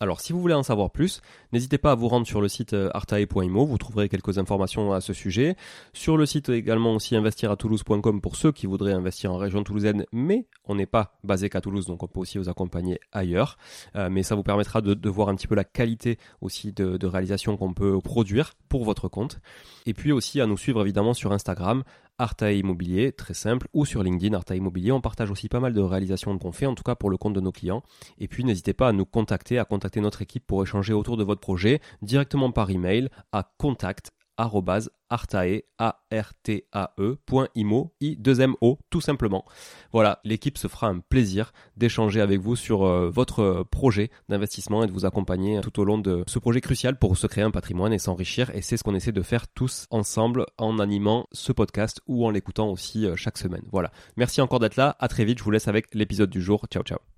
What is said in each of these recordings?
Alors si vous voulez en savoir plus, n'hésitez pas à vous rendre sur le site euh, artae.imo, vous trouverez quelques informations à ce sujet. Sur le site également aussi investiratoulouse.com pour ceux qui voudraient investir en région toulousaine, mais on n'est pas basé qu'à Toulouse, donc on peut aussi vous accompagner ailleurs. Euh, mais ça vous permettra de, voir un petit peu la qualité aussi de, de réalisation qu'on peut produire pour votre compte. Et puis aussi à nous suivre évidemment sur Instagram, Arta Immobilier, très simple, ou sur LinkedIn Arta Immobilier. On partage aussi pas mal de réalisations qu'on fait, en tout cas pour le compte de nos clients. Et puis n'hésitez pas à nous contacter, à contacter notre équipe pour échanger autour de votre projet directement par email à contact artae, a r t a e, .imo, i 2 m o tout simplement. Voilà, l'équipe se fera un plaisir d'échanger avec vous sur euh, votre projet d'investissement et de vous accompagner tout au long de ce projet crucial pour se créer un patrimoine et s'enrichir et c'est ce qu'on essaie de faire tous ensemble en animant ce podcast ou en l'écoutant aussi euh, chaque semaine. Voilà. Merci encore d'être là. À très vite. Je vous laisse avec l'épisode du jour. Ciao ciao.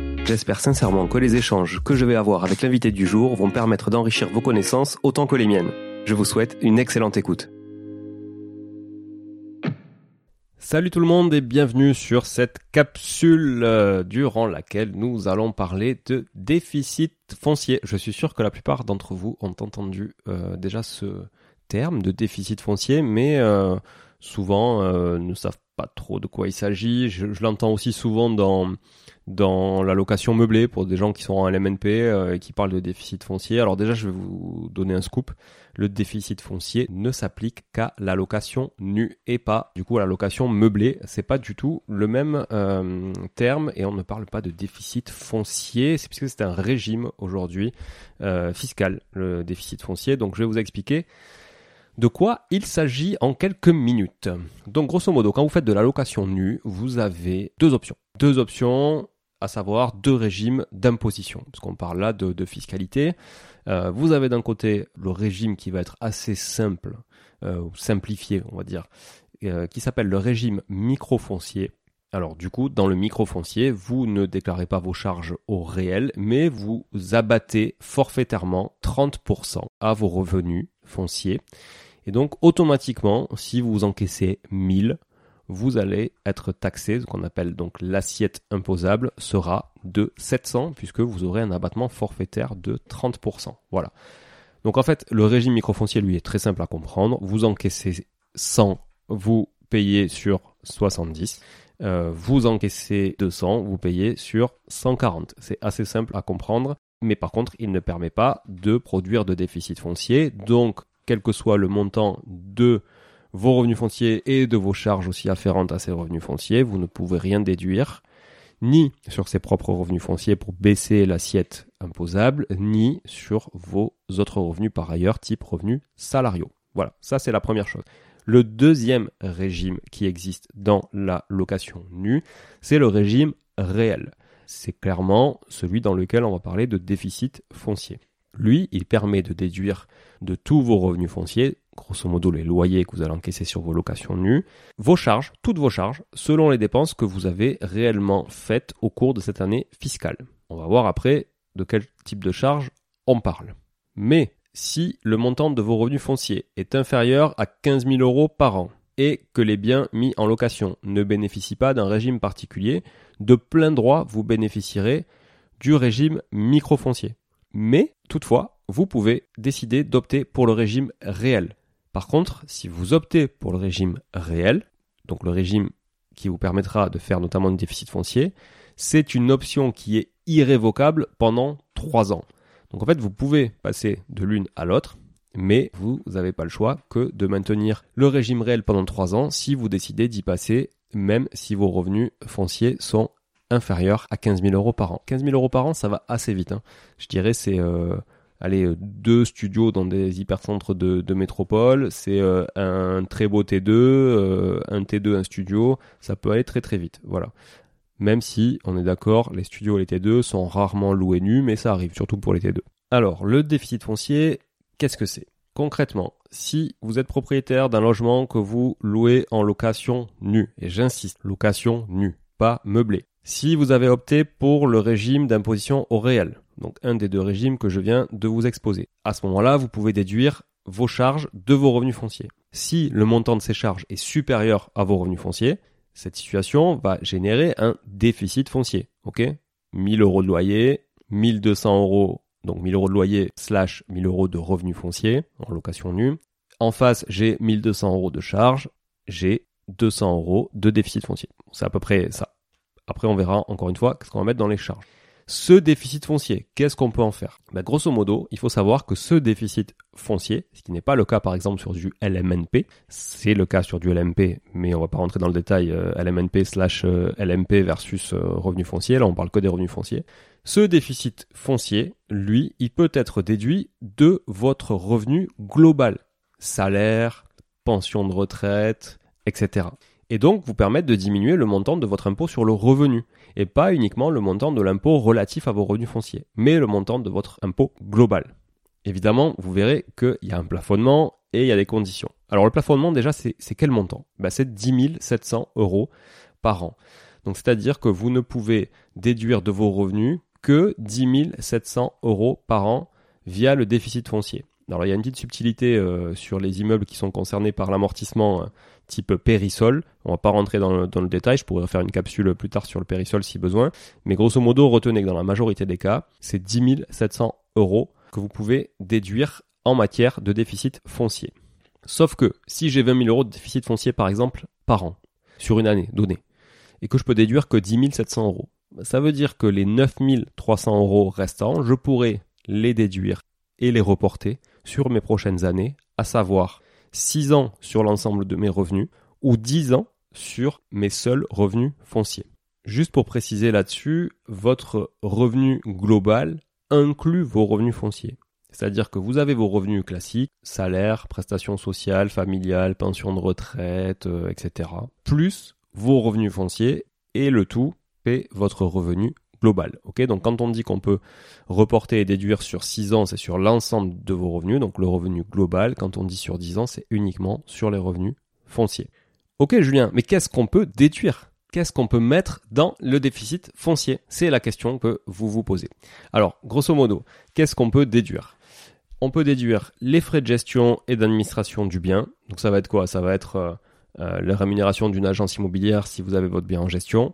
J'espère sincèrement que les échanges que je vais avoir avec l'invité du jour vont permettre d'enrichir vos connaissances autant que les miennes. Je vous souhaite une excellente écoute. Salut tout le monde et bienvenue sur cette capsule euh, durant laquelle nous allons parler de déficit foncier. Je suis sûr que la plupart d'entre vous ont entendu euh, déjà ce terme de déficit foncier, mais euh, souvent ne savent pas trop de quoi il s'agit. je l'entends aussi souvent dans dans la location meublée pour des gens qui sont en LMNP euh, et qui parlent de déficit foncier. Alors déjà, je vais vous donner un scoop. Le déficit foncier ne s'applique qu'à la location nue et pas du coup à la location meublée. C'est pas du tout le même euh, terme et on ne parle pas de déficit foncier. C'est puisque c'est un régime aujourd'hui euh, fiscal, le déficit foncier. Donc je vais vous expliquer de quoi il s'agit en quelques minutes. Donc grosso modo, quand vous faites de la location nue, vous avez deux options. Deux options, à savoir deux régimes d'imposition, parce qu'on parle là de, fiscalité. Euh, vous avez d'un côté le régime qui va être assez simple, euh, simplifié, on va dire, euh, qui s'appelle le régime microfoncier. Alors du coup, dans le microfoncier, vous ne déclarez pas vos charges au réel, mais vous abattez forfaitairement 30% à vos revenus fonciers. Et donc automatiquement, si vous encaissez 1000, vous allez être taxé, ce qu'on appelle donc l'assiette imposable sera de 700 puisque vous aurez un abattement forfaitaire de 30%. Voilà. Donc en fait, le régime microfoncier lui est très simple à comprendre. Vous encaissez 100, vous payez sur 70. Euh, vous encaissez 200, vous payez sur 140. C'est assez simple à comprendre, mais par contre, il ne permet pas de produire de déficit foncier. Donc, quel que soit le montant de vos revenus fonciers et de vos charges aussi afférentes à ces revenus fonciers. Vous ne pouvez rien déduire, ni sur ses propres revenus fonciers pour baisser l'assiette imposable, ni sur vos autres revenus par ailleurs, type revenus salariaux. Voilà, ça c'est la première chose. Le deuxième régime qui existe dans la location nue, c'est le régime réel. C'est clairement celui dans lequel on va parler de déficit foncier. Lui, il permet de déduire de tous vos revenus fonciers, grosso modo les loyers que vous allez encaisser sur vos locations nues, vos charges, toutes vos charges, selon les dépenses que vous avez réellement faites au cours de cette année fiscale. On va voir après de quel type de charge on parle. Mais si le montant de vos revenus fonciers est inférieur à 15 000 euros par an et que les biens mis en location ne bénéficient pas d'un régime particulier, de plein droit vous bénéficierez du régime microfoncier. Mais toutefois, vous pouvez décider d'opter pour le régime réel. Par contre, si vous optez pour le régime réel, donc le régime qui vous permettra de faire notamment un déficit foncier, c'est une option qui est irrévocable pendant 3 ans. Donc en fait, vous pouvez passer de l'une à l'autre, mais vous n'avez pas le choix que de maintenir le régime réel pendant 3 ans si vous décidez d'y passer, même si vos revenus fonciers sont inférieurs à 15 000 euros par an. 15 000 euros par an, ça va assez vite. Hein. Je dirais c'est euh, allez, deux studios dans des hypercentres de, de métropole, c'est euh, un très beau T2, euh, un T2, un studio, ça peut aller très très vite. Voilà même si, on est d'accord, les studios et les T2 sont rarement loués nus, mais ça arrive surtout pour les T2. Alors, le déficit foncier, qu'est-ce que c'est? Concrètement, si vous êtes propriétaire d'un logement que vous louez en location nue, et j'insiste, location nue, pas meublé. Si vous avez opté pour le régime d'imposition au réel, donc un des deux régimes que je viens de vous exposer, à ce moment-là, vous pouvez déduire vos charges de vos revenus fonciers. Si le montant de ces charges est supérieur à vos revenus fonciers, cette situation va générer un déficit foncier. Ok? 1000 euros de loyer, 1200 euros, donc 1000 euros de loyer slash 1000 euros de revenus fonciers en location nue. En face, j'ai 1200 euros de charges, j'ai 200 euros de déficit foncier. C'est à peu près ça. Après, on verra encore une fois ce qu'on va mettre dans les charges. Ce déficit foncier, qu'est-ce qu'on peut en faire? Ben, Grosso modo, il faut savoir que ce déficit foncier, ce qui n'est pas le cas par exemple sur du LMNP, c'est le cas sur du LMP, mais on va pas rentrer dans le détail euh, LMNP slash euh, LMP versus euh, revenu foncier, là on parle que des revenus fonciers. Ce déficit foncier, lui, il peut être déduit de votre revenu global, salaire, pension de retraite, etc et donc vous permettre de diminuer le montant de votre impôt sur le revenu, et pas uniquement le montant de l'impôt relatif à vos revenus fonciers, mais le montant de votre impôt global. Évidemment, vous verrez qu'il y a un plafonnement et il y a des conditions. Alors le plafonnement déjà, c'est quel montant? Ben, C'est 10 700 euros par an. Donc c'est-à-dire que vous ne pouvez déduire de vos revenus que 10 700 euros par an via le déficit foncier. Alors il y a une petite subtilité euh, sur les immeubles qui sont concernés par l'amortissement hein, type périsol. On va pas rentrer dans le, détail, je pourrais faire une capsule plus tard sur le périsol si besoin. Mais grosso modo, retenez que dans la majorité des cas, c'est 10 700 euros que vous pouvez déduire en matière de déficit foncier. Sauf que si j'ai 20 000 euros de déficit foncier par exemple par an, sur une année donnée, et que je peux déduire que 10 700 euros, ça veut dire que les 9 300 euros restants, je pourrais les déduire et les reporter sur mes prochaines années, à savoir 6 ans sur l'ensemble de mes revenus ou 10 ans sur mes seuls revenus fonciers. Juste pour préciser là-dessus, votre revenu global inclut vos revenus fonciers. C'est-à-dire que vous avez vos revenus classiques, salaire, prestations sociales, familiales, pension de retraite, euh, etc. Plus vos revenus fonciers et le tout fait votre revenu global. Donc quand on dit qu'on peut reporter et déduire sur 6 ans, c'est sur l'ensemble de vos revenus, donc le revenu global. Quand on dit sur 10 ans, c'est uniquement sur les revenus fonciers. Ok Julien, mais qu'est-ce qu'on peut déduire? Qu'est-ce qu'on peut mettre dans le déficit foncier? C'est la question que vous vous posez. Alors, grosso modo, qu'est-ce qu'on peut déduire? On peut déduire les frais de gestion et d'administration du bien. Donc ça va être quoi? Ça va être euh, euh, la rémunération d'une agence immobilière si vous avez votre bien en gestion.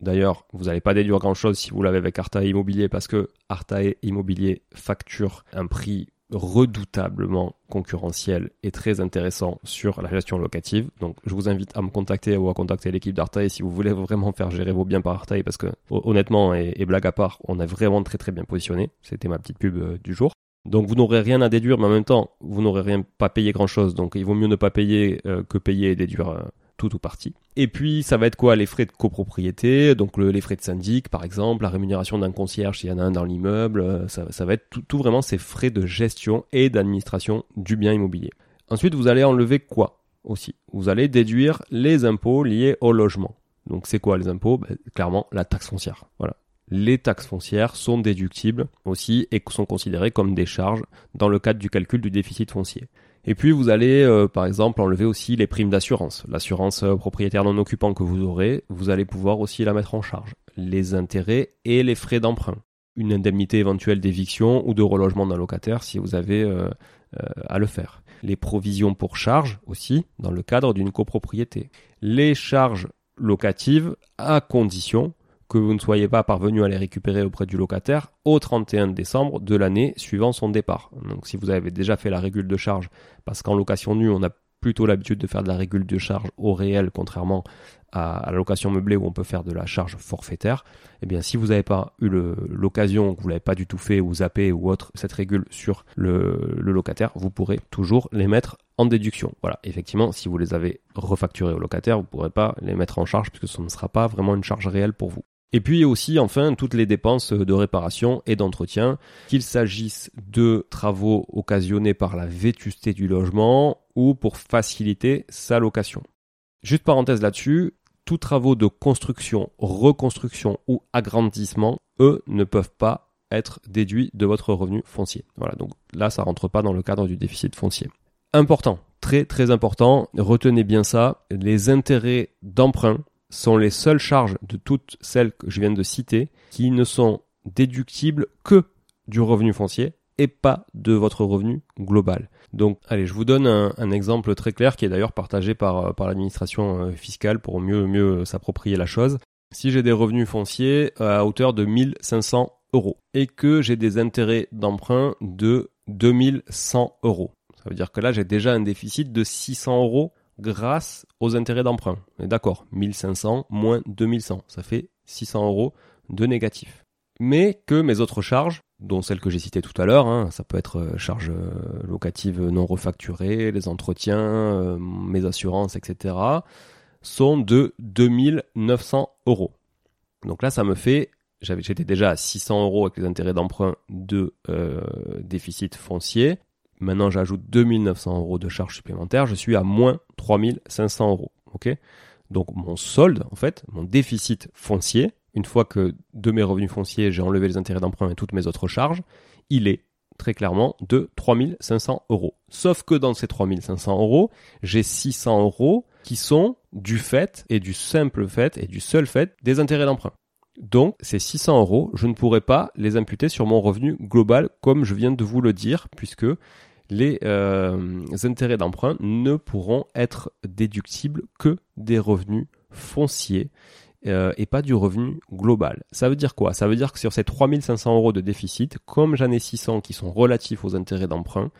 D'ailleurs, vous n'allez pas déduire grand-chose si vous l'avez avec Artae Immobilier parce que Artae Immobilier facture un prix redoutablement concurrentiel et très intéressant sur la gestion locative. Donc je vous invite à me contacter ou à contacter l'équipe d'Artae si vous voulez vraiment faire gérer vos biens par Artae parce que honnêtement et, blague à part, on est vraiment très très bien positionné. C'était ma petite pub euh, du jour. Donc vous n'aurez rien à déduire, mais en même temps, vous n'aurez rien pas payé grand chose. Donc il vaut mieux ne pas payer euh, que payer et déduire euh, tout ou partie. Et puis ça va être quoi les frais de copropriété, donc les frais de syndic par exemple, la rémunération d'un concierge s'il y en a un dans l'immeuble, euh, ça, va être tout, tout vraiment ces frais de gestion et d'administration du bien immobilier. Ensuite vous allez enlever quoi aussi? Vous allez déduire les impôts liés au logement. Donc c'est quoi les impôts? Ben, Clairement la taxe foncière. Voilà. Les taxes foncières sont déductibles aussi et sont considérées comme des charges dans le cadre du calcul du déficit foncier. Et puis vous allez euh, par exemple enlever aussi les primes d'assurance. L'assurance euh, propriétaire non occupant que vous aurez, vous allez pouvoir aussi la mettre en charge. Les intérêts et les frais d'emprunt. Une indemnité éventuelle d'éviction ou de relogement d'un locataire si vous avez euh, à le faire. Les provisions pour charges aussi dans le cadre d'une copropriété. Les charges locatives à condition que vous ne soyez pas parvenu à les récupérer auprès du locataire au 31 décembre de l'année suivant son départ. Donc si vous avez déjà fait la régule de charge, parce qu'en location nue, on a plutôt l'habitude de faire de la régule de charge au réel, contrairement à, la location meublée où on peut faire de la charge forfaitaire, eh bien si vous n'avez pas eu l'occasion, que vous l'avez pas du tout fait ou zappé ou autre, cette régule sur le, le locataire, vous pourrez toujours les mettre en déduction. Voilà, effectivement, si vous les avez refacturés au locataire, vous ne pourrez pas les mettre en charge puisque ce ne sera pas vraiment une charge réelle pour vous. Et puis aussi, enfin, toutes les dépenses de réparation et d'entretien, qu'il s'agisse de travaux occasionnés par la vétusté du logement ou pour faciliter sa location. Juste parenthèse là-dessus, tous travaux de construction, reconstruction ou agrandissement, eux, ne peuvent pas être déduits de votre revenu foncier. Voilà, donc là, ça rentre pas dans le cadre du déficit foncier. Important, très très important, retenez bien ça, les intérêts d'emprunt sont les seules charges de toutes celles que je viens de citer qui ne sont déductibles que du revenu foncier et pas de votre revenu global. Donc, allez, je vous donne un, exemple très clair qui est d'ailleurs partagé par, par l'administration euh, fiscale pour mieux, mieux s'approprier la chose. Si j'ai des revenus fonciers euh, à hauteur de 1500 euros et que j'ai des intérêts d'emprunt de 2100 euros, ça veut dire que là, j'ai déjà un déficit de 600 euros grâce aux intérêts d'emprunt. D'accord, 1500 moins 2100, ça fait 600 euros de négatif. Mais que mes autres charges, dont celles que j'ai citées tout à l'heure, hein, ça peut être euh, charges euh, locatives non refacturées, les entretiens, euh, mes assurances, etc., sont de 2900 euros. Donc là, ça me fait, j'étais déjà à 600 euros avec les intérêts d'emprunt de déficit foncier. Maintenant, j'ajoute 2900 euros de charges supplémentaires. Je suis à moins 3500 euros. Donc, mon solde, en fait, mon déficit foncier, une fois que de mes revenus fonciers, j'ai enlevé les intérêts d'emprunt et toutes mes autres charges, il est très clairement de 3500 euros. Sauf que dans ces 3500 euros, j'ai 600 euros qui sont du fait et du simple fait et du seul fait des intérêts d'emprunt. Donc, ces 600 euros, je ne pourrais pas les imputer sur mon revenu global comme je viens de vous le dire, puisque les euh, intérêts d'emprunt ne pourront être déductibles que des revenus fonciers euh, et pas du revenu global. Ça veut dire quoi? Ça veut dire que sur ces 3500 euros de déficit, comme j'en ai 600 qui sont relatifs aux intérêts d'emprunt,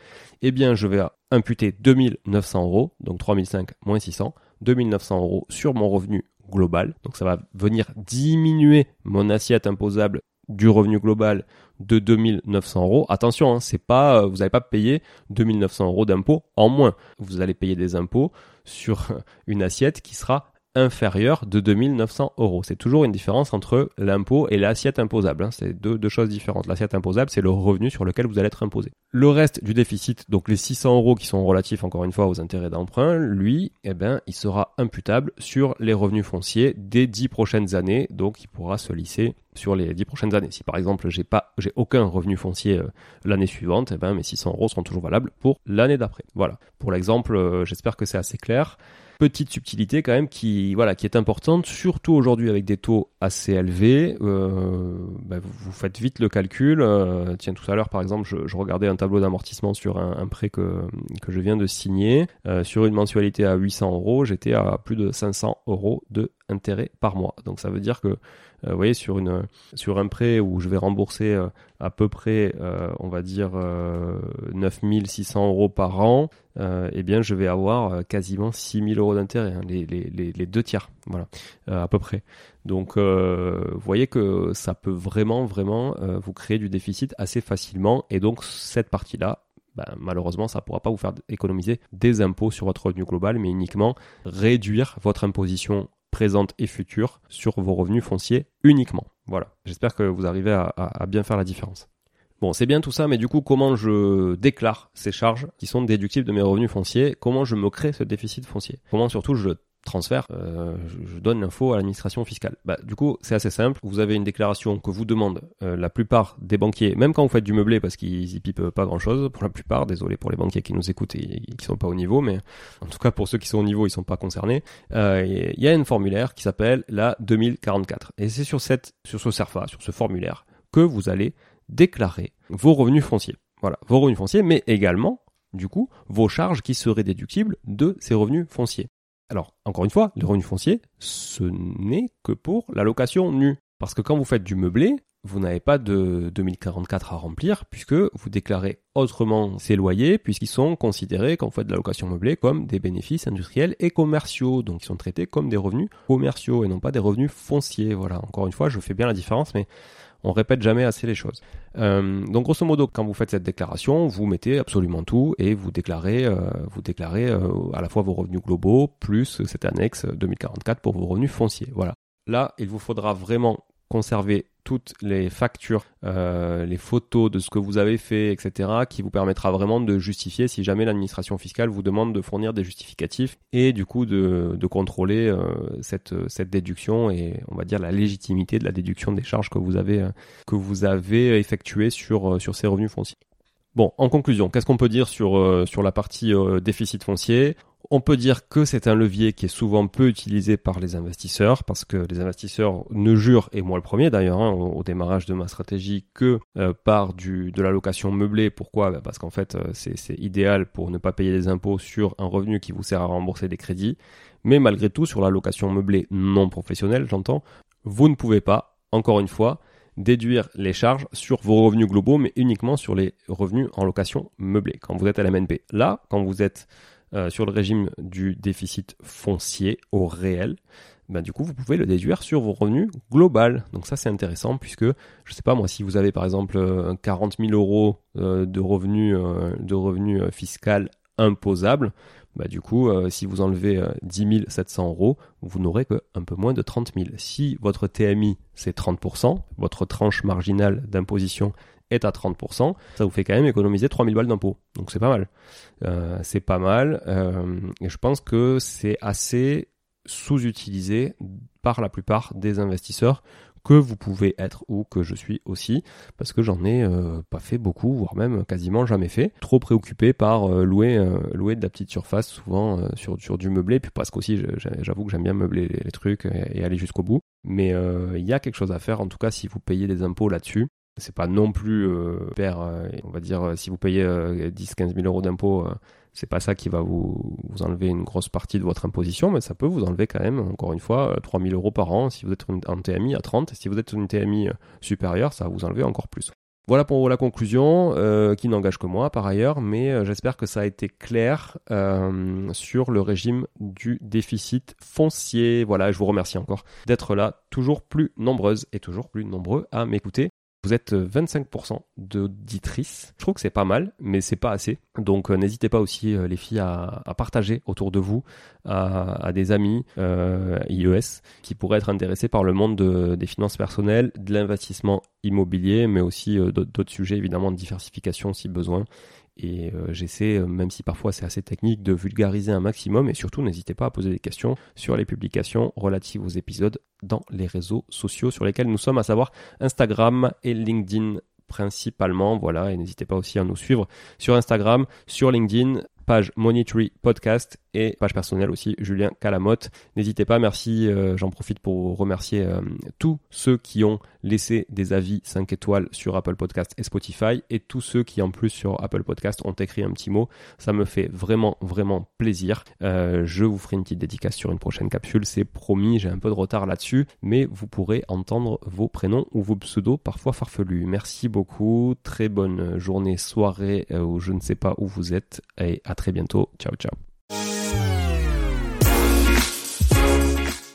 eh bien je vais imputer 2900 euros, donc 3005 moins 600, 2900 euros sur mon revenu global. Donc ça va venir diminuer mon assiette imposable du revenu global de 2900 euros. Attention, hein, c'est pas, euh, vous n'allez pas payer 2900 euros d'impôts en moins. Vous allez payer des impôts sur une assiette qui sera inférieur de 2900 euros. C'est toujours une différence entre l'impôt et l'assiette imposable. Hein. C'est deux, deux, choses différentes. L'assiette imposable, c'est le revenu sur lequel vous allez être imposé. Le reste du déficit, donc les 600 euros qui sont relatifs encore une fois aux intérêts d'emprunt, lui, eh ben, il sera imputable sur les revenus fonciers des 10 prochaines années. Donc, il pourra se lisser sur les 10 prochaines années. Si par exemple, j'ai pas, j'ai aucun revenu foncier euh, l'année suivante, eh ben, mes 600 euros seront toujours valables pour l'année d'après. Voilà. Pour l'exemple, euh, j'espère que c'est assez clair petite subtilité quand même qui voilà qui est importante, surtout aujourd'hui avec des taux assez élevés. Euh, bah, vous, faites vite le calcul. Tiens, tout à l'heure par exemple, je, regardais un tableau d'amortissement sur un, prêt que je viens de signer sur une mensualité à 800 euros. J'étais à plus de 500 euros de intérêt par mois. Donc ça veut dire que vous voyez, sur, une, sur un prêt où je vais rembourser à peu près, on va dire, 9600 euros par an, euh, eh bien, je vais avoir euh, quasiment 6000 euros d'intérêt, hein, les, les, les, deux tiers, voilà, euh, à peu près. Donc, vous voyez que ça peut vraiment, vraiment vous créer du déficit assez facilement. Et donc, cette partie-là, ben, malheureusement, ça ne pourra pas vous faire économiser des impôts sur votre revenu global, mais uniquement réduire votre imposition présente et future sur vos revenus fonciers uniquement. Voilà, j'espère que vous arrivez à, bien faire la différence. Bon, c'est bien tout ça, mais du coup, comment je déclare ces charges qui sont déductibles de mes revenus fonciers? Comment je me crée ce déficit foncier? Comment surtout je transfert, euh, je, donne l'info à l'administration fiscale. Bah, du coup, c'est assez simple. Vous avez une déclaration que vous demande euh, la plupart des banquiers, même quand vous faites du meublé, parce qu'ils y pipent pas grand-chose, pour la plupart, désolé pour les banquiers qui nous écoutent et, qui sont pas au niveau, mais en tout cas pour ceux qui sont au niveau, ils sont pas concernés. Euh, il y a une formulaire qui s'appelle la 2044. Et c'est sur, sur ce SERFA, sur ce formulaire, que vous allez déclarer vos revenus fonciers. Voilà, vos revenus fonciers, mais également, du coup, vos charges qui seraient déductibles de ces revenus fonciers. Alors, encore une fois, les revenus fonciers, ce n'est que pour la location nue. Parce que quand vous faites du meublé, vous n'avez pas de 2044 à remplir puisque vous déclarez autrement ces loyers puisqu'ils sont considérés quand vous faites de la location meublée comme des bénéfices industriels et commerciaux. Donc ils sont traités comme des revenus commerciaux et non pas des revenus fonciers. Voilà, encore une fois, je fais bien la différence mais on répète jamais assez les choses. Euh, donc grosso modo, quand vous faites cette déclaration, vous mettez absolument tout et vous déclarez, euh, vous déclarez euh, à la fois vos revenus globaux plus cette annexe 2044 pour vos revenus fonciers. Voilà. Là, il vous faudra vraiment conserver toutes les factures, euh, les photos de ce que vous avez fait, etc., qui vous permettra vraiment de justifier si jamais l'administration fiscale vous demande de fournir des justificatifs et du coup de, contrôler euh, cette, cette déduction et on va dire la légitimité de la déduction des charges que vous avez, euh, que vous avez effectuées sur, sur ces revenus fonciers. Bon, en conclusion, qu'est-ce qu'on peut dire sur, sur la partie déficit foncier? On peut dire que c'est un levier qui est souvent peu utilisé par les investisseurs parce que les investisseurs ne jurent, et moi le premier d'ailleurs, hein, au, démarrage de ma stratégie, que euh, par du, de l'allocation meublée. Pourquoi? Bah, Parce qu'en fait, euh, c'est idéal pour ne pas payer des impôts sur un revenu qui vous sert à rembourser des crédits. Mais malgré tout, sur l'allocation meublée non professionnelle, j'entends, vous ne pouvez pas, encore une fois, déduire les charges sur vos revenus globaux, mais uniquement sur les revenus en location meublée, quand vous êtes à la MNP. Là, quand vous êtes euh, sur le régime du déficit foncier au réel, ben du coup, vous pouvez le déduire sur vos revenus globaux. Donc ça, c'est intéressant puisque, je sais pas moi, si vous avez par exemple 40 euh, 000 euros euh, de revenus, de revenus fiscaux imposables, bah, du coup, si vous enlevez 10 700 euros, vous n'aurez que un peu moins de 30 000. Si votre TMI, c'est 30%, votre tranche marginale d'imposition est à 30%, ça vous fait quand même économiser 3000 balles d'impôts. Donc c'est pas mal. Euh, c'est pas mal. Euh, et je pense que c'est assez sous-utilisé par la plupart des investisseurs que vous pouvez être ou que je suis aussi, parce que j'en ai euh, pas fait beaucoup, voire même quasiment jamais fait. Trop préoccupé par louer, louer de la petite surface, souvent sur, sur du meublé, puis parce qu'aussi j'avoue que j'aime bien meubler les, trucs et, et aller jusqu'au bout. Mais il y a quelque chose à faire, en tout cas si vous payez des impôts là-dessus, c'est pas non plus euh, père, euh, on va dire, si vous payez 10-15 000 euros d'impôts, euh, c'est pas ça qui va vous, enlever une grosse partie de votre imposition, mais ça peut vous enlever quand même, encore une fois, 3 000 euros par an si vous êtes en TMI à 30. Si vous êtes une TMI supérieure, ça va vous enlever encore plus. Voilà pour la conclusion, qui n'engage que moi par ailleurs, mais j'espère que ça a été clair sur le régime du déficit foncier. Voilà, je vous remercie encore d'être là, toujours plus nombreuses et toujours plus nombreux à m'écouter. Vous êtes 25% euh, d'auditrices. Je trouve que c'est pas mal, mais c'est pas assez. Donc euh, n'hésitez pas aussi euh, les filles à, partager autour de vous à, des amis IES qui pourraient être intéressés par le monde des finances personnelles, de l'investissement immobilier, mais aussi d'autres sujets évidemment de diversification si besoin. Et euh, j'essaie, euh, même si parfois c'est assez technique, de vulgariser un maximum. Et surtout, n'hésitez pas à poser des questions sur les publications relatives aux épisodes dans les réseaux sociaux sur lesquels nous sommes, à savoir Instagram et LinkedIn principalement. Voilà, et n'hésitez pas aussi à nous suivre sur Instagram, sur LinkedIn, page Monetary Podcast et page personnelle aussi, Julien Calamotte. N'hésitez pas, merci, euh, j'en profite pour remercier euh, tous ceux qui ont laissé des avis 5 étoiles sur Apple Podcast et Spotify et tous ceux qui en plus sur Apple Podcast ont écrit un petit mot. Ça me fait vraiment, vraiment plaisir. Euh, je vous ferai une petite dédicace sur une prochaine capsule, c'est promis, j'ai un peu de retard là-dessus, mais vous pourrez entendre vos prénoms ou vos pseudos parfois farfelus. Merci beaucoup, très bonne journée, soirée, ou je ne sais pas où vous êtes, et à très bientôt. Ciao, ciao.